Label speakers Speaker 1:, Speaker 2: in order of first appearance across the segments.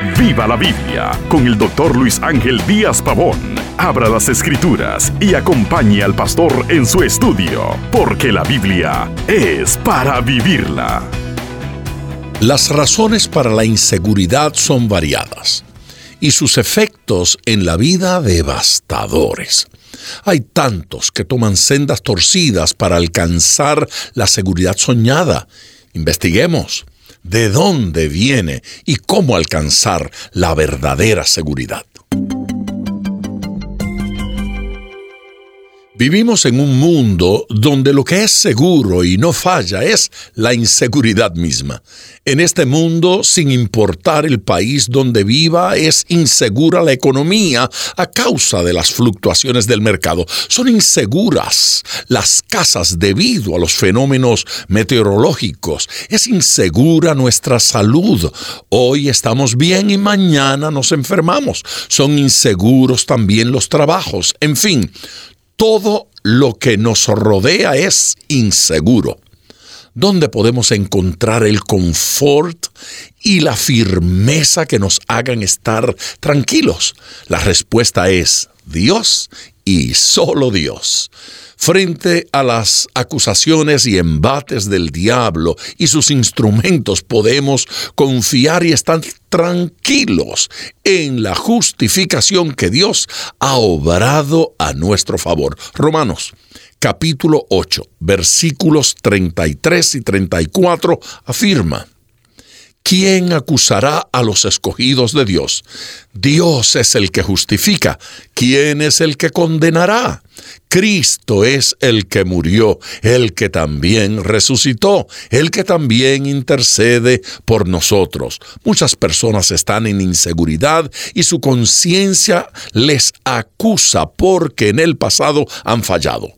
Speaker 1: Viva la Biblia con el doctor Luis Ángel Díaz Pavón. Abra las escrituras y acompañe al pastor en su estudio, porque la Biblia es para vivirla.
Speaker 2: Las razones para la inseguridad son variadas y sus efectos en la vida devastadores. Hay tantos que toman sendas torcidas para alcanzar la seguridad soñada. Investiguemos de dónde viene y cómo alcanzar la verdadera seguridad. Vivimos en un mundo donde lo que es seguro y no falla es la inseguridad misma. En este mundo, sin importar el país donde viva, es insegura la economía a causa de las fluctuaciones del mercado. Son inseguras las casas debido a los fenómenos meteorológicos. Es insegura nuestra salud. Hoy estamos bien y mañana nos enfermamos. Son inseguros también los trabajos. En fin, todo lo que nos rodea es inseguro. ¿Dónde podemos encontrar el confort y la firmeza que nos hagan estar tranquilos? La respuesta es Dios y solo Dios. Frente a las acusaciones y embates del diablo y sus instrumentos podemos confiar y estar tranquilos en la justificación que Dios ha obrado a nuestro favor. Romanos capítulo 8 versículos 33 y 34 afirma. ¿Quién acusará a los escogidos de Dios? Dios es el que justifica. ¿Quién es el que condenará? Cristo es el que murió, el que también resucitó, el que también intercede por nosotros. Muchas personas están en inseguridad y su conciencia les acusa porque en el pasado han fallado.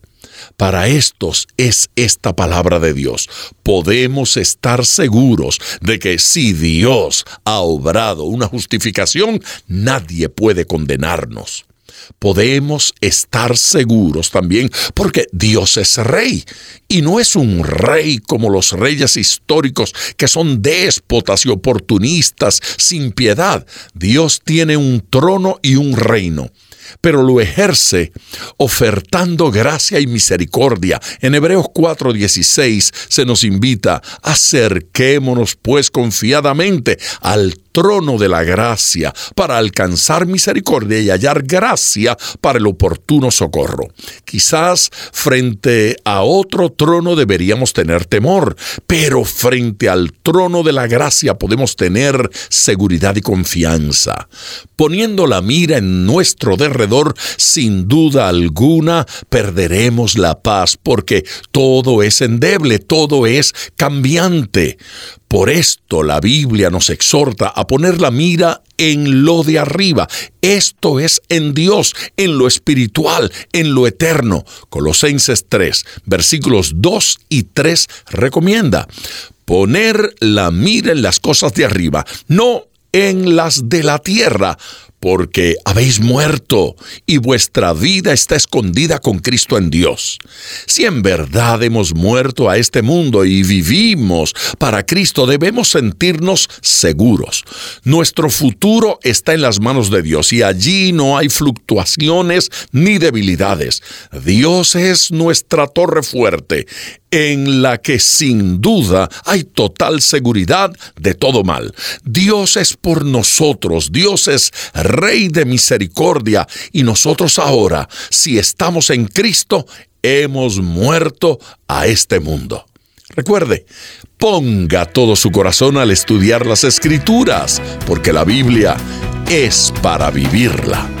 Speaker 2: Para estos es esta palabra de Dios. Podemos estar seguros de que si Dios ha obrado una justificación, nadie puede condenarnos podemos estar seguros también porque Dios es rey y no es un rey como los reyes históricos que son déspotas y oportunistas sin piedad. Dios tiene un trono y un reino pero lo ejerce ofertando gracia y misericordia. En Hebreos 4:16 se nos invita, acerquémonos pues confiadamente al trono de la gracia para alcanzar misericordia y hallar gracia para el oportuno socorro. Quizás frente a otro trono deberíamos tener temor, pero frente al trono de la gracia podemos tener seguridad y confianza. Poniendo la mira en nuestro derredor, sin duda alguna perderemos la paz porque todo es endeble, todo es cambiante. Por esto la Biblia nos exhorta a poner la mira en lo de arriba. Esto es en Dios, en lo espiritual, en lo eterno. Colosenses 3, versículos 2 y 3 recomienda poner la mira en las cosas de arriba, no en las de la tierra, porque habéis muerto y vuestra vida está escondida con Cristo en Dios. Si en verdad hemos muerto a este mundo y vivimos para Cristo, debemos sentirnos seguros. Nuestro futuro está en las manos de Dios y allí no hay fluctuaciones ni debilidades. Dios es nuestra torre fuerte en la que sin duda hay total seguridad de todo mal. Dios es por nosotros, Dios es Rey de misericordia, y nosotros ahora, si estamos en Cristo, hemos muerto a este mundo. Recuerde, ponga todo su corazón al estudiar las escrituras, porque la Biblia es para vivirla.